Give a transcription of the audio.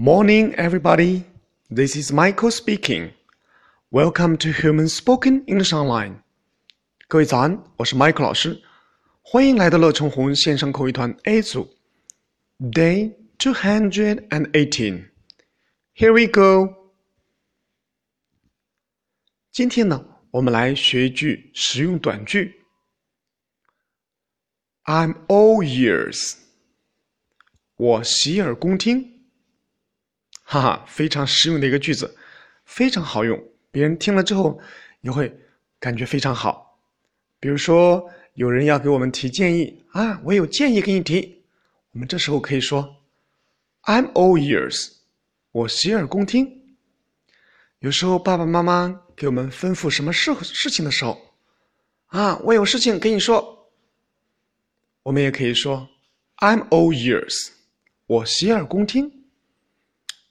Morning, everybody. This is Michael speaking. Welcome to Human Spoken English Online. 各位早安，我是 Michael 老师，欢迎来到乐成红线上口语团 A 组。Day two hundred and eighteen. Here we go. 今天呢，我们来学一句实用短句。I'm all ears. 我洗耳恭听。 哈哈，非常实用的一个句子，非常好用，别人听了之后也会感觉非常好。比如说，有人要给我们提建议啊，我有建议给你提，我们这时候可以说 "I'm all ears"，我洗耳恭听。有时候爸爸妈妈给我们吩咐什么事事情的时候，啊，我有事情跟你说，我们也可以说 "I'm all ears"，我洗耳恭听。